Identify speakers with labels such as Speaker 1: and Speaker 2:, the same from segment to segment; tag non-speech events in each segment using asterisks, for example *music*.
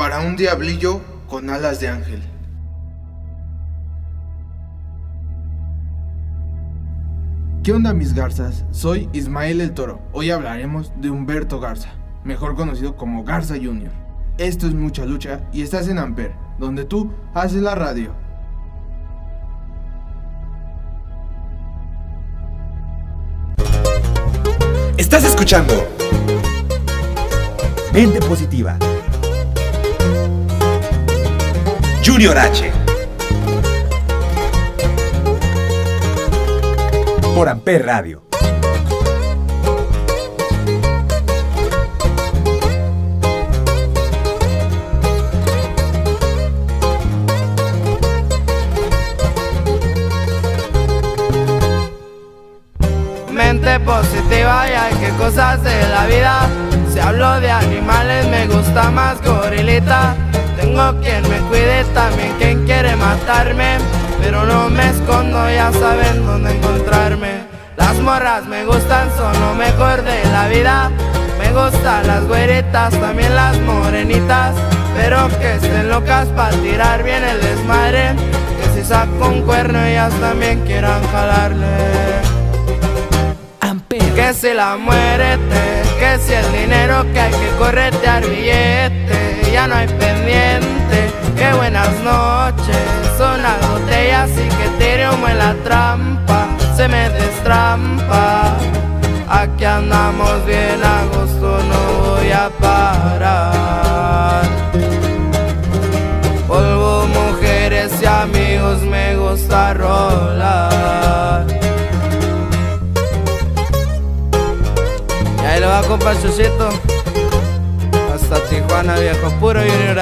Speaker 1: para un diablillo con alas de ángel. ¿Qué onda mis garzas? Soy Ismael el Toro. Hoy hablaremos de Humberto Garza, mejor conocido como Garza Jr. Esto es mucha lucha y estás en Amper, donde tú haces la radio.
Speaker 2: Estás escuchando Mente Positiva. Junior H. Por Amper Radio.
Speaker 3: Mente positiva y hay que cosas de la vida. Si hablo de animales me gusta más gorilita. Tengo quien me cuide, también quien quiere matarme. Pero no me escondo, ya saben dónde encontrarme. Las morras me gustan, son lo mejor de la vida. Me gustan las güeritas, también las morenitas. Pero que estén locas para tirar bien el desmadre. Que si saco un cuerno, ellas también quieran jalarle. Que si la muerte, si el dinero que hay que corretear billete, ya no hay pendiente. Que buenas noches, son las botellas y que tire humo en la trampa, se me destrampa. Aquí andamos bien a gusto, no voy a parar. Polvo, mujeres y amigos, me gusta rolar. Va compa Hasta Tijuana viejo, puro Junior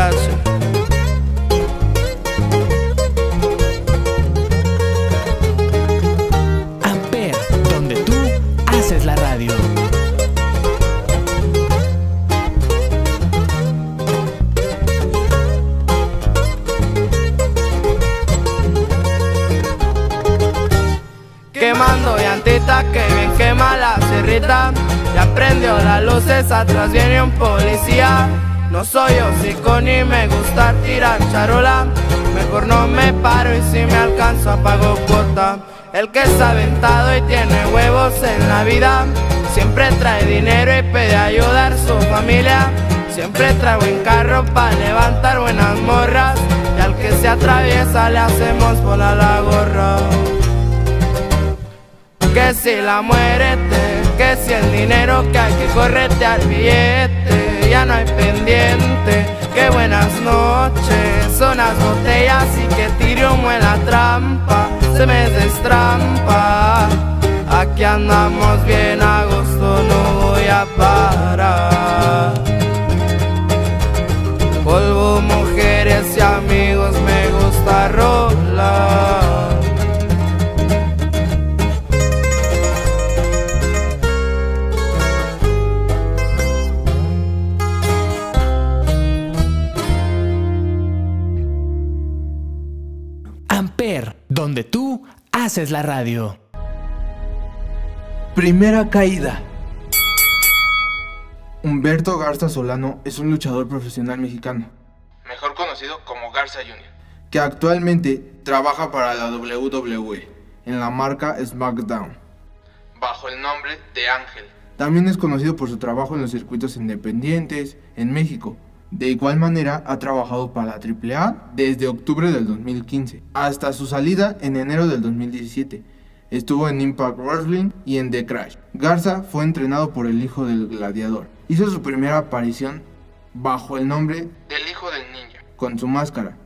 Speaker 3: luces, atrás viene un policía. No soy hocico ni me gusta tirar charola. Mejor no me paro y si me alcanzo pago cuota. El que está aventado y tiene huevos en la vida Siempre trae dinero y pide ayudar a su familia. Siempre trae buen carro para levantar buenas morras Y al que se atraviesa le hacemos volar la gorra. Que si la muerte, que si el dinero que hay que corretear billete, ya no hay pendiente. Que buenas noches, son las botellas y que tire humo en la trampa, se me destrampa. Aquí andamos bien a gusto, no voy a parar.
Speaker 4: Donde tú haces la radio.
Speaker 1: Primera caída. Humberto Garza Solano es un luchador profesional mexicano, mejor conocido como Garza Jr., que actualmente trabaja para la WWE en la marca SmackDown, bajo el nombre de Ángel. También es conocido por su trabajo en los circuitos independientes en México. De igual manera ha trabajado para la AAA desde octubre del 2015 hasta su salida en enero del 2017. Estuvo en Impact Wrestling y en The Crash. Garza fue entrenado por el hijo del gladiador. Hizo su primera aparición bajo el nombre del hijo del ninja, con su máscara.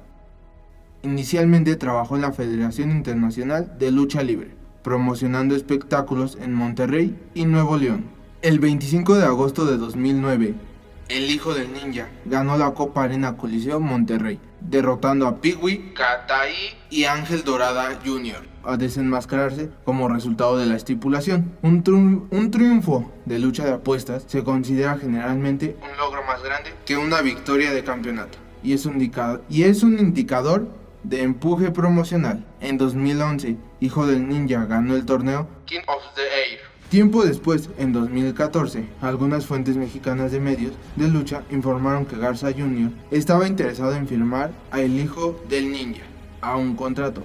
Speaker 1: Inicialmente trabajó en la Federación Internacional de Lucha Libre, promocionando espectáculos en Monterrey y Nuevo León. El 25 de agosto de 2009, el hijo del ninja ganó la Copa Arena Coliseo Monterrey, derrotando a Pigui, Katai y Ángel Dorada Jr. a desenmascararse como resultado de la estipulación. Un, triun- un triunfo de lucha de apuestas se considera generalmente un logro más grande que una victoria de campeonato y es un, y es un indicador de empuje promocional. En 2011, Hijo del Ninja ganó el torneo King of the Air Tiempo después, en 2014, algunas fuentes mexicanas de medios de lucha informaron que Garza Jr. estaba interesado en firmar a El Hijo del Ninja a un contrato,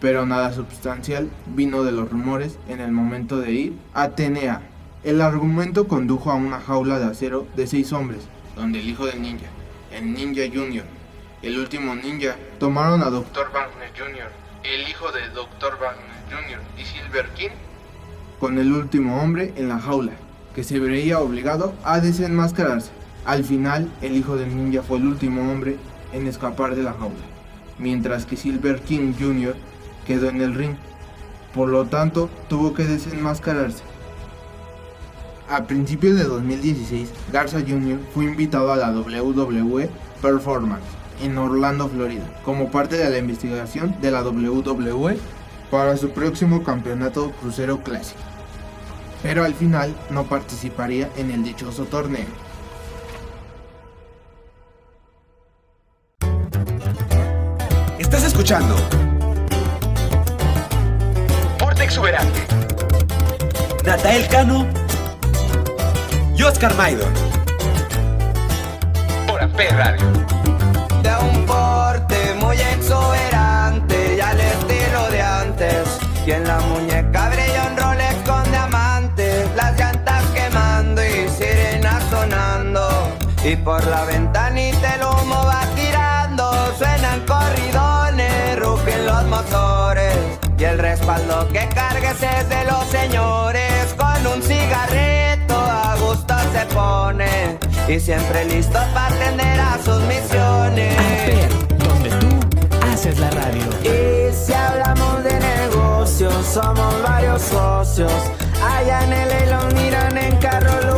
Speaker 1: pero nada sustancial vino de los rumores en el momento de ir a TNA. El argumento condujo a una jaula de acero de seis hombres, donde el Hijo del Ninja, el Ninja Jr., el último ninja, tomaron a Dr. Wagner Jr., el hijo de Dr. Wagner Jr. y Silver King con el último hombre en la jaula, que se vería obligado a desenmascararse. Al final, el hijo del ninja fue el último hombre en escapar de la jaula, mientras que Silver King Jr. quedó en el ring. Por lo tanto, tuvo que desenmascararse. A principios de 2016, Garza Jr. fue invitado a la WWE Performance en Orlando, Florida, como parte de la investigación de la WWE para su próximo campeonato crucero clásico pero al final no participaría en el dichoso torneo.
Speaker 5: Estás escuchando Porte Exuberante, Natael Cano y Oscar Maidon por Amper Radio.
Speaker 6: Por la ventanita el humo va tirando, suenan corridones, rugen los motores. Y el respaldo que cargues es de los señores, con un cigarrito a gusto se pone. Y siempre listo para atender a sus misiones.
Speaker 4: Amper, donde tú haces la radio.
Speaker 6: Y si hablamos de negocios, somos varios socios. Allá en el los miran en carros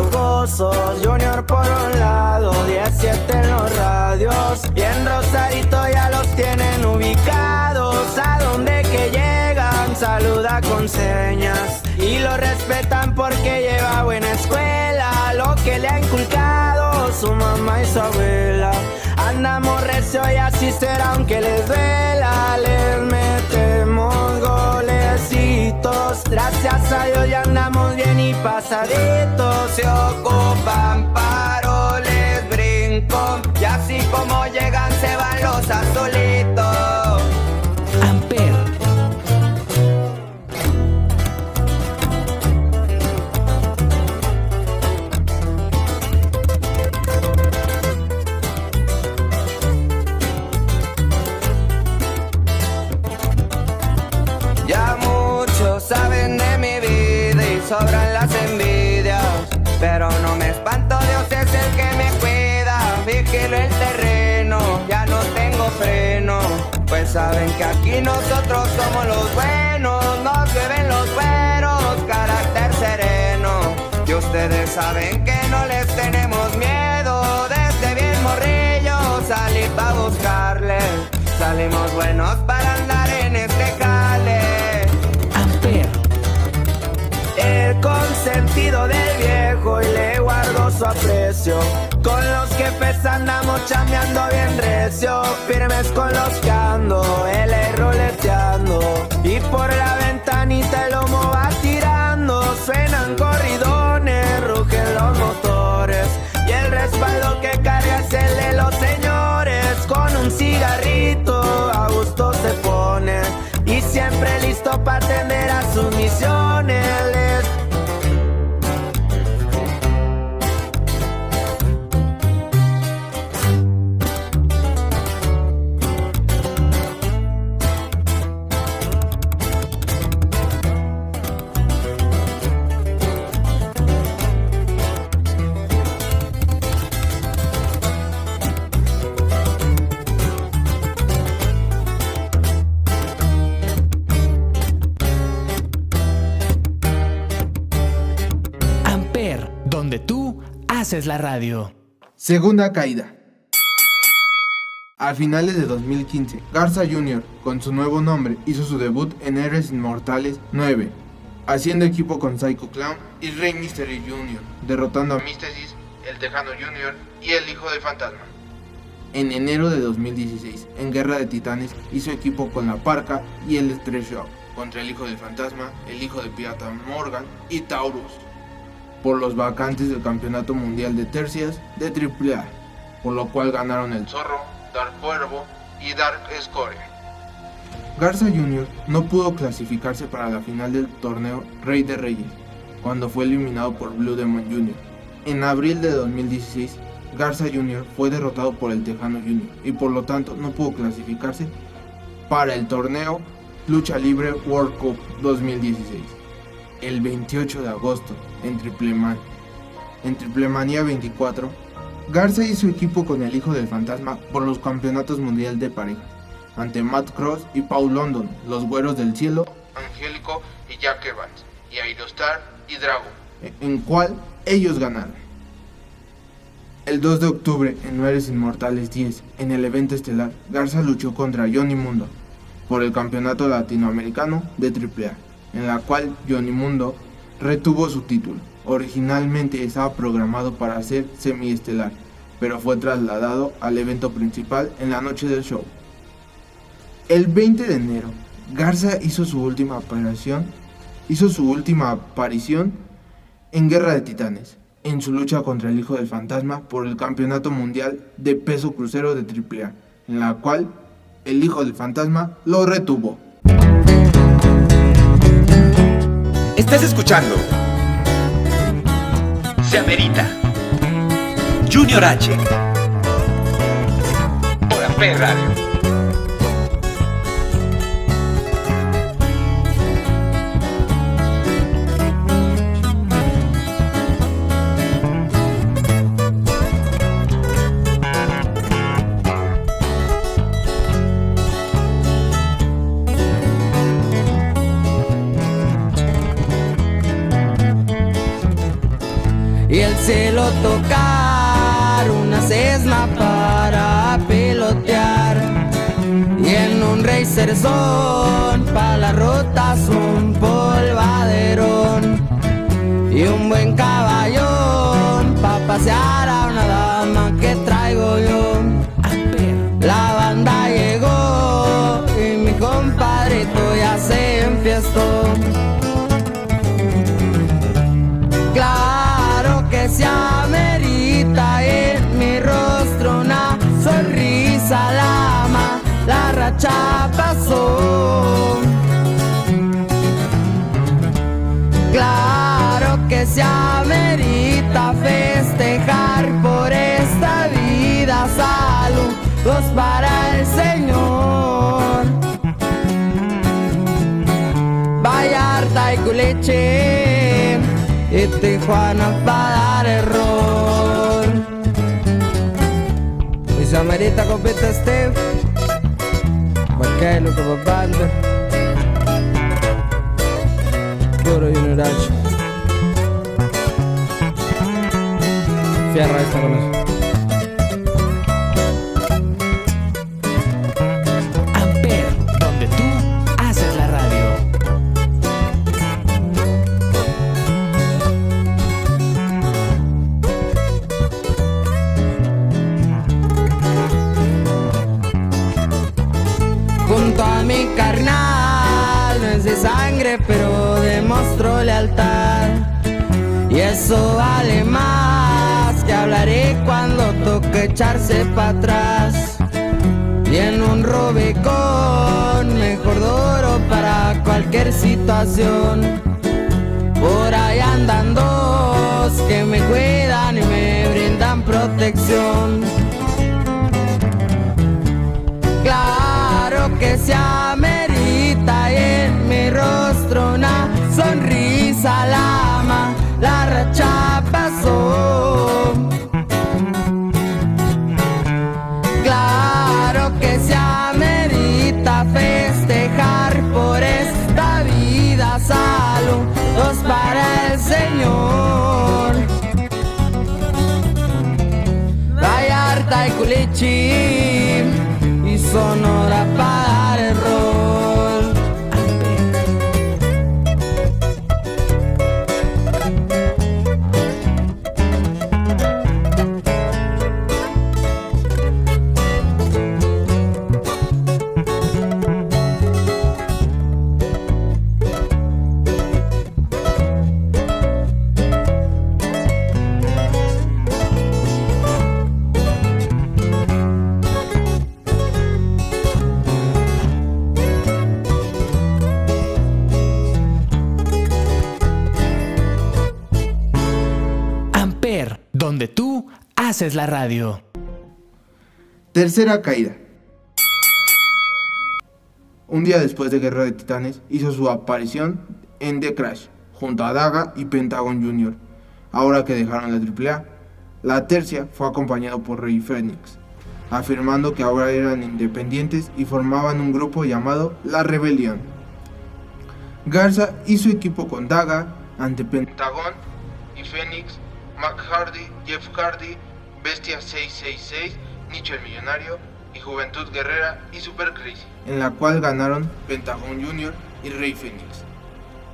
Speaker 6: Junior por un lado, 17 en los radios. Y en Rosarito ya los tienen ubicados. A donde que llegan, saluda con señas. Y lo respetan porque lleva buena escuela. Lo que le ha inculcado su mamá y su abuela. Andamos recio y así será aunque les duela. Les metemos golecitos. Gracias a Dios ya andamos bien y pasaditos. Se ocupan paroles, brinco. Y así como llegan Salimos buenos para andar en este jale.
Speaker 4: Amper,
Speaker 6: El consentido del viejo y le guardo su aprecio. Con los jefes andamos chameando bien recio. Firmes con los que ando, él es roleteando. Y por la ventanita el
Speaker 4: haces la radio.
Speaker 1: Segunda caída. A finales de 2015, Garza Jr., con su nuevo nombre, hizo su debut en Héroes Inmortales 9, haciendo equipo con Psycho Clown y Rey Mysterio Jr., derrotando a Místesis, el Tejano Jr. y el Hijo del Fantasma. En enero de 2016, en Guerra de Titanes, hizo equipo con La Parca y el Show, contra el Hijo del Fantasma, el Hijo de Pirata Morgan y Taurus, por los vacantes del Campeonato Mundial de Tercias de AAA, por lo cual ganaron el Zorro, Dark Cuervo y Dark Scoria. Garza Jr. no pudo clasificarse para la final del torneo Rey de Reyes, cuando fue eliminado por Blue Demon Jr. En abril de 2016, Garza Jr. fue derrotado por el Tejano Jr. y por lo tanto no pudo clasificarse para el torneo Lucha Libre World Cup 2016. El 28 de agosto, en Tripleman. En Triplemanía 24, Garza hizo equipo con el Hijo del Fantasma por los campeonatos mundial de parejas, ante Matt Cross y Paul London, los Güeros del Cielo, Angélico y Jack Evans, y Aerostar y Drago, en cual ellos ganaron. El 2 de octubre, en Nueres Inmortales 10, en el evento estelar, Garza luchó contra Johnny Mundo por el campeonato latinoamericano de AAA, en la cual Johnny Mundo retuvo su título. Originalmente estaba programado para ser semiestelar, pero fue trasladado al evento principal en la noche del show. El 20 de enero, Garza hizo su última aparición, hizo su última aparición en Guerra de Titanes, en su lucha contra el Hijo del Fantasma por el Campeonato Mundial de Peso Crucero de AAA, en la cual el Hijo del Fantasma lo retuvo.
Speaker 5: Estás escuchando. Se Junior H. Por Amper Radio.
Speaker 2: Se amerita en mi rostro una sonrisa lama, la racha pasó. Claro que se amerita festejar por esta vida, saludos para el Señor. Vallarta y Culeche Tijuana va a dar error. Y se amerita compita Steve, porque lo que banda. Puro Junior H. Fierra esta con eso. Echarse para atrás. Y en un robicón, mejor duro para cualquier situación. Por ahí andan dos que me cuidan y me brindan protección. Claro que se Vallarta y Culichi
Speaker 4: haces la radio.
Speaker 1: Tercera caída. Un día después de Guerra de Titanes, hizo su aparición en The Crash, junto a Daga y Pentagon Jr. Ahora que dejaron la AAA, la tercia fue acompañado por Rey Fénix, afirmando que ahora eran independientes y formaban un grupo llamado La Rebelión. Garza su equipo con Daga ante Pentagon y Fénix, Mac Hardy, Jeff Hardy, Bestia 666, Nicho el Millonario y Juventud Guerrera y Super Crazy, en la cual ganaron Pentagon Jr. y Rey Fénix.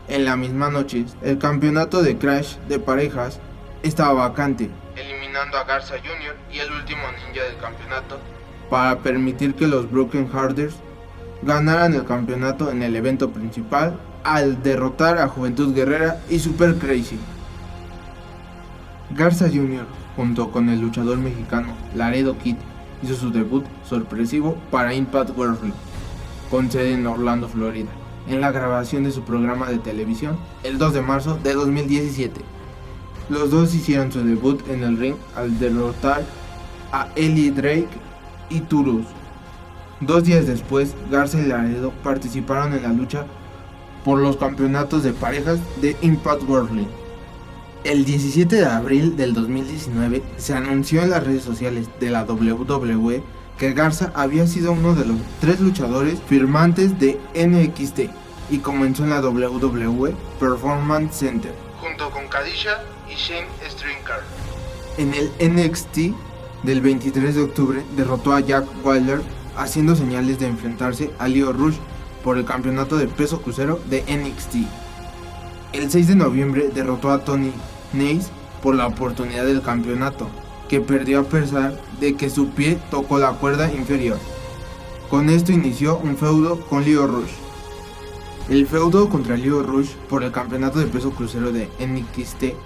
Speaker 1: En la misma noche, el campeonato de Crash de parejas estaba vacante, eliminando a Garza Jr. y el último ninja del campeonato para permitir que los Broken Hearters ganaran el campeonato en el evento principal al derrotar a Juventud Guerrera y Super Crazy. Garza Jr., junto con el luchador mexicano Laredo Kid, hizo su debut sorpresivo para Impact Wrestling, con sede en Orlando, Florida, en la grabación de su programa de televisión el 2 de marzo de 2017. Los dos hicieron su debut en el ring al derrotar a Ellie Drake y Turus. Dos días después, Garza y Laredo participaron en la lucha por los campeonatos de parejas de Impact Wrestling. El 17 de abril del 2019 se anunció en las redes sociales de la WWE que Garza había sido uno de los tres luchadores firmantes de NXT y comenzó en la WWE Performance Center junto con Kadisha y Shane Strickland. En el NXT del 23 de octubre derrotó a Jack Wilder haciendo señales de enfrentarse a Leo Rush por el campeonato de peso crucero de NXT. El 6 de noviembre derrotó a Tony Nese por la oportunidad del campeonato, que perdió a pesar de que su pie tocó la cuerda inferior. Con esto inició un feudo con Leo Rush. El feudo contra Leo Rush por el campeonato de peso crucero de NXT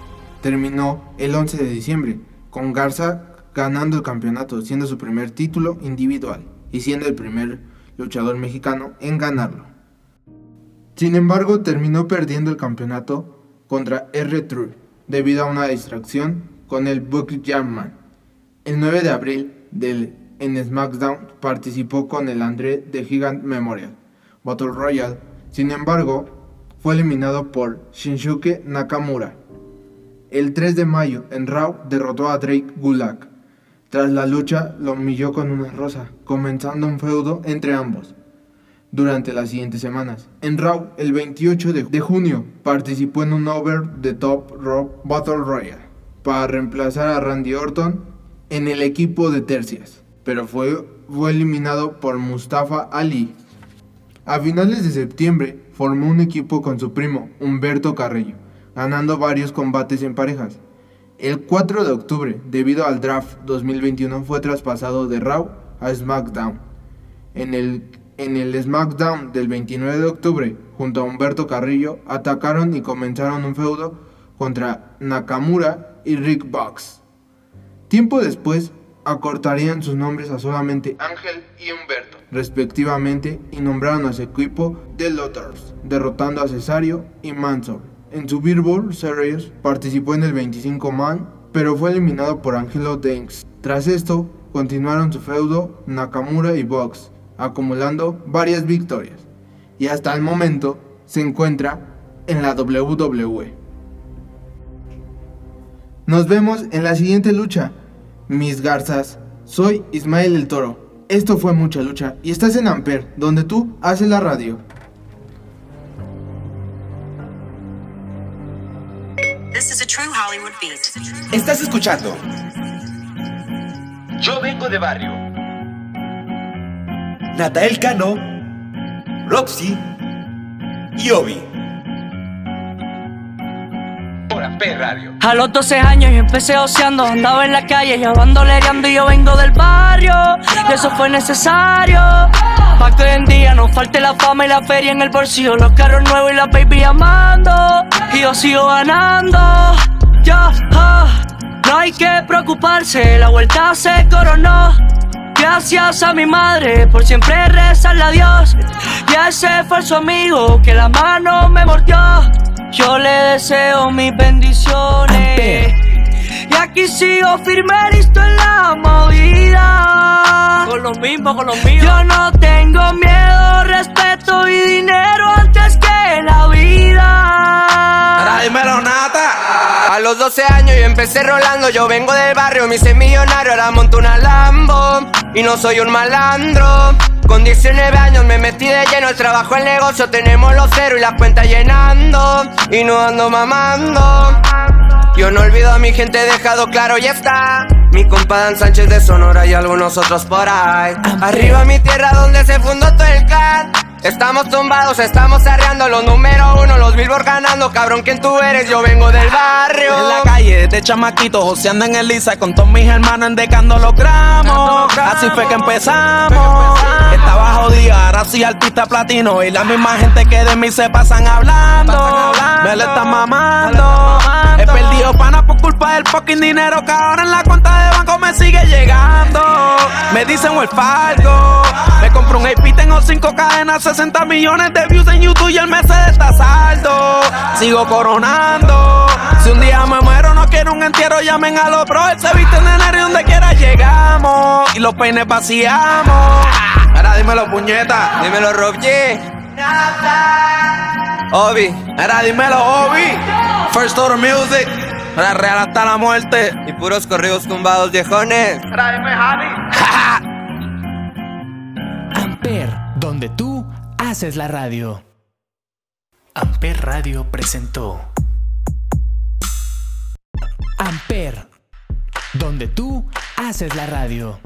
Speaker 1: terminó el 11 de diciembre, con Garza ganando el campeonato, siendo su primer título individual y siendo el primer luchador mexicano en ganarlo. Sin embargo, terminó perdiendo el campeonato contra R-Truth debido a una distracción con el Buck Jamman. El 9 de abril del, en SmackDown participó con el André de Gigant Memorial Battle Royale. Sin embargo, fue eliminado por Shinsuke Nakamura. El 3 de mayo en Raw derrotó a Drake Gulak. Tras la lucha lo humilló con una rosa, comenzando un feudo entre ambos durante las siguientes semanas. En Raw, el 28 de, junio, participó en un Over the Top Rope Battle Royale para reemplazar a Randy Orton en el equipo de tercias, pero fue, fue eliminado por Mustafa Ali. A finales de septiembre, formó un equipo con su primo, Humberto Carrillo, ganando varios combates en parejas. El 4 de octubre, debido al draft 2021, fue traspasado de Raw a SmackDown. En el en el SmackDown del 29 de octubre, junto a Humberto Carrillo, atacaron y comenzaron un feudo contra Nakamura y Rick Box. Tiempo después, acortarían sus nombres a solamente Ángel y Humberto, respectivamente, y nombraron a su equipo The Lotters, derrotando a Cesario y Mansour. En su Billboard Series participó en el 25 man, pero fue eliminado por Angelo Danks. Tras esto, continuaron su feudo Nakamura y Box, acumulando varias victorias y hasta el momento se encuentra en la WWE. Nos vemos en la siguiente lucha. Mis garzas, soy Ismael el Toro. Esto fue mucha lucha y estás en Amper, donde tú haces la radio.
Speaker 2: Estás escuchando. Yo vengo de barrio Natael Cano, Roxy y Obi. Radio.
Speaker 7: A los 12 años yo empecé oceando, andaba en la calle y bandolereando y yo vengo del barrio. Y eso fue necesario. Para que hoy en día no falte la fama y la feria en el bolsillo, los carros nuevos y la baby amando. Y yo sigo ganando. Ya, no hay que preocuparse, la vuelta se coronó. Gracias a mi madre por siempre rezarle a Dios y a ese falso amigo que la mano me mordió. Yo le deseo mis bendiciones. Y aquí sigo firme, listo en la movida.
Speaker 8: Con los mismos, con los míos.
Speaker 7: Yo no tengo miedo, respeto y dinero antes que.
Speaker 8: Ahora dímelo, nata.
Speaker 6: A los 12 años yo empecé rolando, yo vengo del barrio, me hice millonario, ahora monto una Lambo y no soy un malandro. Con 19 años me metí de lleno el trabajo, el negocio, tenemos los ceros y la cuenta llenando y no ando mamando. Yo no olvido a mi gente, dejado claro, ya está. Mi compa Dan Sánchez de Sonora y algunos otros por ahí. Arriba mi tierra donde se fundó todo el clan. Estamos tumbados, estamos arreando los número uno, los billboard ganando. Cabrón, ¿quién tú eres? Yo vengo del barrio.
Speaker 8: En la calle, de chamaquito, joseando en el Lisa con todos mis hermanos endecando los gramos. Así fue que empezamos. Estaba jodida, ahora soy artista platino. Y la misma gente que de mí se pasan hablando. Me le están mamando. He perdido culpa del fucking dinero que ahora en la cuenta de banco me sigue llegando. Me dicen el falco. Me compro un AP, tengo cinco cadenas, 60 millones de views en YouTube y el mes está saldo. Sigo coronando. Si un día me muero, no quiero un entierro, llamen a los bros. Se visten de enero y donde quiera llegamos. Y los peines vaciamos. Ahora dímelo, puñeta.
Speaker 6: Dímelo, Rob G. Obi.
Speaker 8: Ahora dímelo, Obi. First Order Music. La real hasta la muerte.
Speaker 6: Y puros corridos tumbados, viejones. *laughs*
Speaker 4: Amper, donde tú haces la radio. Amper Radio presentó. Amper, donde tú haces la radio.